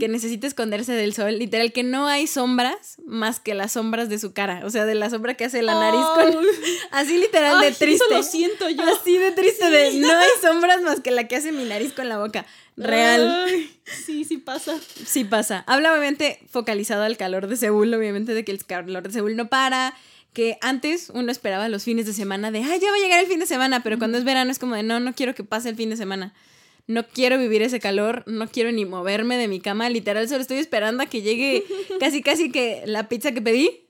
que necesita esconderse del sol. Literal, que no hay sombras más que las sombras de su cara. O sea, de la sombra que hace la nariz con... Así literal Ay, de triste. Eso lo siento yo. Así de triste de no hay sombras más que la que hace mi nariz con la boca. Real. Ay, sí, sí pasa. Sí pasa. Habla obviamente focalizado al calor de Seúl, obviamente de que el calor de Seúl no para, que antes uno esperaba los fines de semana de, ay, ya va a llegar el fin de semana, pero cuando es verano es como de, no, no quiero que pase el fin de semana. No quiero vivir ese calor, no quiero ni moverme de mi cama, literal solo estoy esperando a que llegue casi casi que la pizza que pedí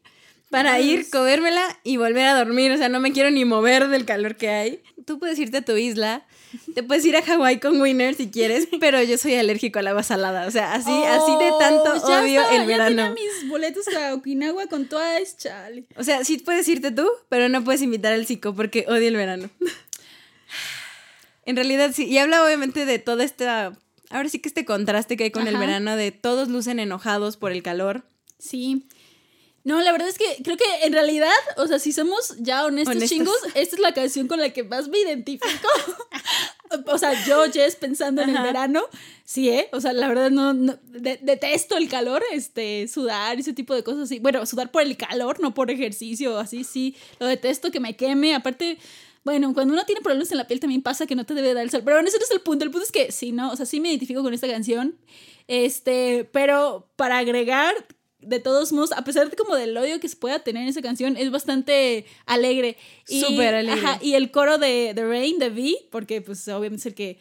para ir, comérmela y volver a dormir, o sea, no me quiero ni mover del calor que hay. Tú puedes irte a tu isla, te puedes ir a Hawái con Winner si quieres, pero yo soy alérgico al agua salada, o sea, así, así de tanto Oh, ya odio estaba, el Ya verano. tenía mis boletos a Okinawa con Twice, chale. O sea, sí puedes irte tú, pero no puedes invitar al psico porque odio el verano. en realidad sí, y habla obviamente de toda esta, ahora sí que este contraste que hay con el verano, de todos lucen enojados por el calor. Sí. No, la verdad es que creo que en realidad, o sea, si somos ya honestos, Honestos. chingos, esta es la canción con la que más me identifico. o sea, yo, Jess, pensando en el verano, sí, ¿eh? O sea, la verdad no, no- de- detesto el calor, este, sudar y ese tipo de cosas así. Bueno, sudar por el calor, no por ejercicio, así, sí. Lo detesto que me queme. Aparte, bueno, cuando uno tiene problemas en la piel también pasa que no te debe dar el sol. Pero bueno, ese no es el punto. El punto es que sí, ¿no? O sea, sí me identifico con esta canción. Este, pero para agregar, de todos modos, a pesar de como del odio que se pueda tener en esa canción, es bastante alegre. Y, Súper alegre. ajá, y el coro de, de Rain, de V, porque pues obviamente es el que,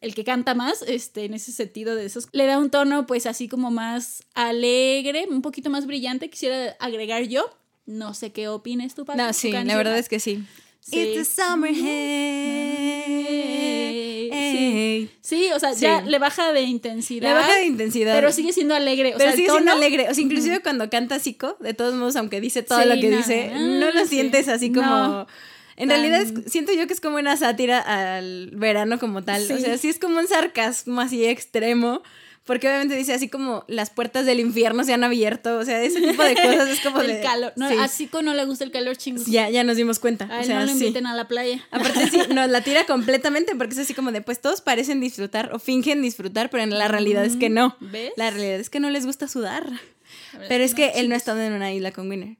el que canta más, este, en ese sentido de esos, le da un tono pues así como más alegre, un poquito más brillante, quisiera agregar yo. No sé qué opines tú, Pati, No, sí, la verdad es que sí. Sí. It's the summer hey, hey. Sí, o sea, Sí. ya le baja de intensidad. Le baja de intensidad. Pero sigue siendo alegre. O Pero sea, sigue siendo alegre. O sea, inclusive cuando canta Zico, de todos modos, aunque dice todo lo que no. dice, Ah, no lo sientes así como. No. En Tan- realidad es- siento yo que es como una sátira al verano como tal. O sea, sí es como un sarcasmo así extremo. Porque obviamente dice así como las puertas del infierno se han abierto. O sea, ese tipo de cosas es como el de. calor. No, sí. A Zico no le gusta el calor chingos. Ya, ya nos dimos cuenta. A o él sea, no lo sí. inviten a la playa. Aparte sí, nos la tira completamente porque es así como de, pues todos parecen disfrutar o fingen disfrutar, pero en la realidad es que no. ¿Ves? La realidad es que no les gusta sudar. Pero es no, que él no estado en una isla con Winner.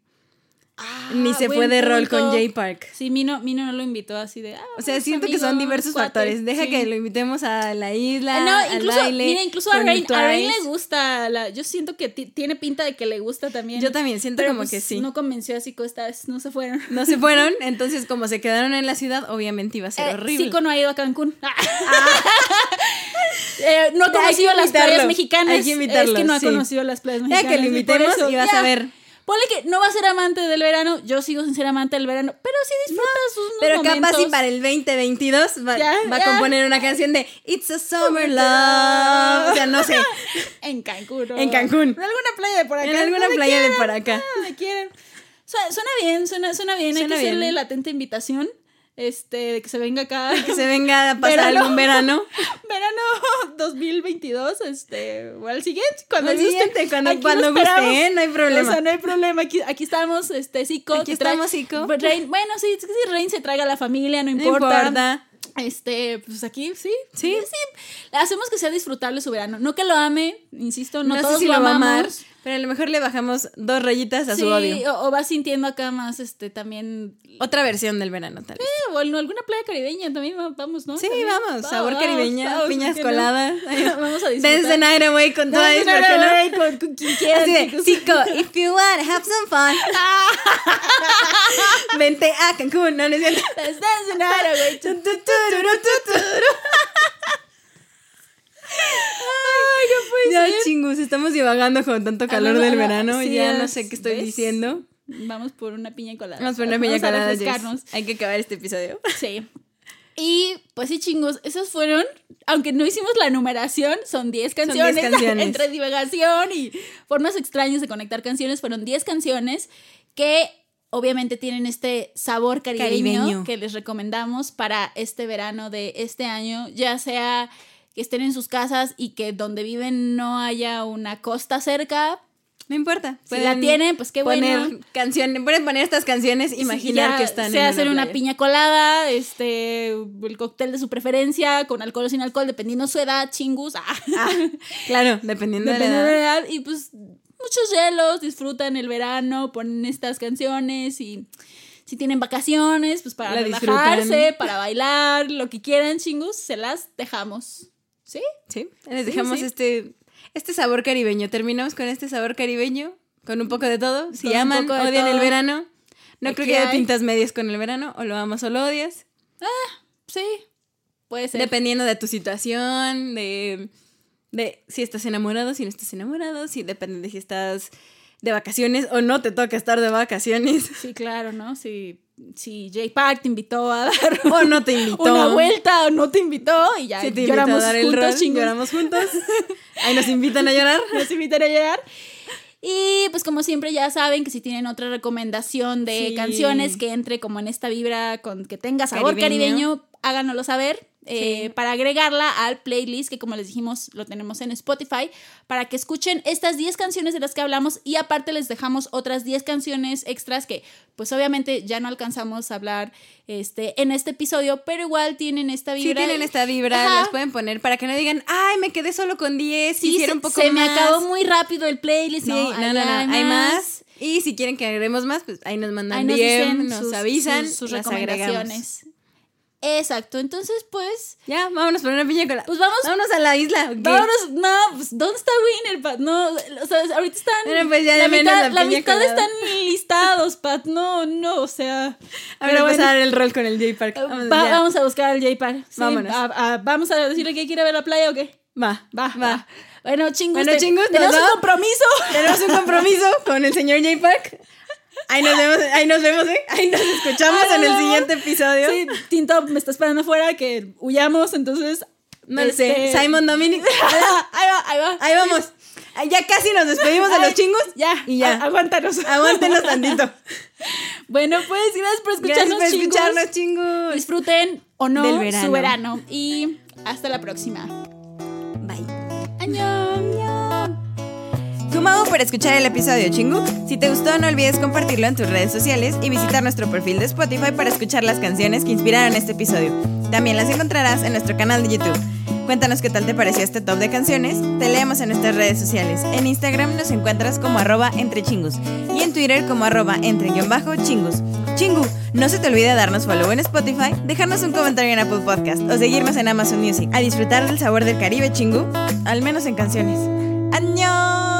Ah, Ni se buen fue de rol con. Jay Park. Sí, Mino, Mino no lo invitó así de. ah, O sea, vamos, siento que son diversos factores. Deja Sí. que lo invitemos a la isla, Ah, no, al incluso, baile. mira, incluso a Rain, a Rain le gusta. La, yo siento que ti- tiene pinta de que le gusta también. Yo también siento pero como pues, que sí. No convenció a Zico esta vez, no se fueron. No se fueron, entonces como se quedaron en la ciudad, obviamente iba a ser Eh, horrible. Zico no ha ido a Cancún. Eh, no ha conocido las playas mexicanas. hay que invitarlo, es que no ha sí. conocido las playas Ya mexicanas. que lo invitemos y vas ya. a ver. Ponle que no va a ser amante del verano, yo sigo sin ser amante del verano, pero sí disfruta sus unos Pero capaz si para el 2022 va, va a componer una canción de It's a Summer Love. O sea, no sé. En Cancún. En Cancún. En alguna playa de por acá. En alguna playa de por acá. Donde quieran. Suena, bien, suena, suena bien. Suena Hay que hacerle bien. la atenta invitación. Este, de que se venga acá. Que se venga a pasar Verano. algún verano. Verano 2022, este, o al siguiente, cuando Al guste. siguiente, cuando- cuando guste. ¿eh? No hay problema. O sea, no hay problema. Aquí, aquí estamos, este, Zico. Aquí estamos, Zico. Pues, Rain- bueno, sí, si Rain se traiga a la familia, no No importa. importa. Este, pues aquí sí. Sí. Sí. Hacemos que sea disfrutable su verano. No que lo ame, insisto, no, No, todos sé si lo, lo va a amamos. amar, pero a lo mejor le bajamos dos rayitas a Sí, su odio. o, o va sintiendo acá más, este, también. Otra versión del verano, tal vez. eh, o en alguna playa caribeña también va- vamos, ¿no? Sí, También. vamos. Va- Sabor vamos, caribeña, piñas ¿por qué no? coladas. Vamos a disfrutar. night away con Dance Twice, the ¿por night qué no? away con, con quien quiera. Zico, if you want have some fun. Vente a Cancún, no, no es cierto. Dance the no puede Ya, ser. chingus, estamos divagando con tanto calor Ah, no, del no, verano. sí, ya no sé qué estoy ¿ves? diciendo. Vamos por una piña colada. Vamos por una piña colada. Hay que acabar este episodio. Sí. Y pues sí, chingos, esos fueron, aunque no hicimos la numeración, son 10 canciones. 10 canciones. Entre divagación y formas extrañas de conectar canciones, fueron 10 canciones que obviamente tienen este sabor caribeño, Caribeño. que les recomendamos para este verano de este año, ya sea que estén en sus casas y que donde viven no haya una costa cerca. No importa. Si la tienen, pues qué poner bueno. canciones, pueden poner estas canciones, imaginar Ya que están sea en hacer una playa. piña colada, este, el cóctel de su preferencia, con alcohol o sin alcohol, dependiendo su edad, chingus. ah. Ah, claro, dependiendo, Dependiendo de de la edad. edad. Y pues muchos hielos, disfrutan el verano, ponen estas canciones y si tienen vacaciones, pues para La relajarse, disfrutan. para bailar, lo que quieran, chingus, se las dejamos. ¿Sí? Sí, les dejamos sí. este este sabor caribeño. Terminamos con este sabor caribeño, con un poco de todo. Si Con aman, odian el verano. No Aquí creo que haya hay. pintas medias con el verano. O lo amas o lo odias. Sí. Puede ser. Dependiendo de tu situación, de, de si estás enamorado, si no estás enamorado, si depende de si estás de vacaciones o no te toca estar de vacaciones. Sí, claro, ¿no? Si, si Jay Park te invitó a dar O no te invitó. una vuelta o no te invitó y ya Si te a lloramos dar el juntos, rol, lloramos juntos. Ahí nos invitan a llorar. Nos invitan a llorar. Y pues como siempre ya saben que si tienen otra recomendación de Sí. canciones que entre como en esta vibra con que tenga sabor Caribeño. caribeño, háganoslo saber. Eh, Sí. para agregarla al playlist que como les dijimos lo tenemos en Spotify para que escuchen estas 10 canciones de las que hablamos y aparte les dejamos otras 10 canciones extras que pues obviamente ya no alcanzamos a hablar este, en este episodio pero igual tienen esta vibra tienen esta vibra, Ajá. las pueden poner para que no digan, ay, me quedé solo con 10, Sí, se, un poco se más. me acabó muy rápido el playlist Sí, no, no, no, no, hay más. Y si quieren que agreguemos más, pues ahí nos mandan Ahí nos DM, nos sus- avisan, sus, agregamos. Exacto, entonces pues, Ya, vámonos por una piña con la... pues vamos, Vámonos a la isla. vámonos, no, pues ¿dónde está Winner, Pat? No, o sea, ahorita están, Bueno, pues ya la menos mitad, la la mitad colada. están listados, Pat, no, no, o sea, A ver, vamos bueno. a dar el rol con el J-Park. Va- vamos a buscar al J-Par. Sí, Vámonos. a- a- vamos a decirle que quiere ver la playa o qué. Va, Va, va. Bueno, chingus, Bueno, chingus, tenemos un compromiso. Tenemos un compromiso con el señor J-Park. Ahí nos vemos, ahí nos vemos, ¿eh? Ahí nos escuchamos Ahí en el siguiente episodio. Sí, Tinto me está esperando afuera que huyamos, entonces. No sé. este, Simon Dominic. ahí va, ahí va. Ahí vamos. Ay, Ya casi nos despedimos de los chingos. Ya, Y ya. aguántanos. Aguántenos tantito. Bueno, pues gracias por Gracias escucharnos, por chingos. escucharnos, chingos. Disfruten o no Del verano. su verano. Y hasta la próxima. Bye. ¡Añón! Kumao por escuchar el episodio Chingu. Si te gustó, no olvides compartirlo en tus redes sociales y visitar nuestro perfil de Spotify para escuchar las canciones que inspiraron este episodio. También las encontrarás en nuestro canal de YouTube. Cuéntanos qué tal te pareció este top de canciones. Te leemos en nuestras redes sociales. En Instagram nos encuentras como arroba entre chingus y en Twitter como arroba entre guion bajo chingus. Chingu, no se te olvide darnos follow en Spotify, dejarnos un comentario en Apple Podcast o seguirnos en Amazon Music. A disfrutar del sabor del Caribe chingu, al menos en canciones. ¡Añón!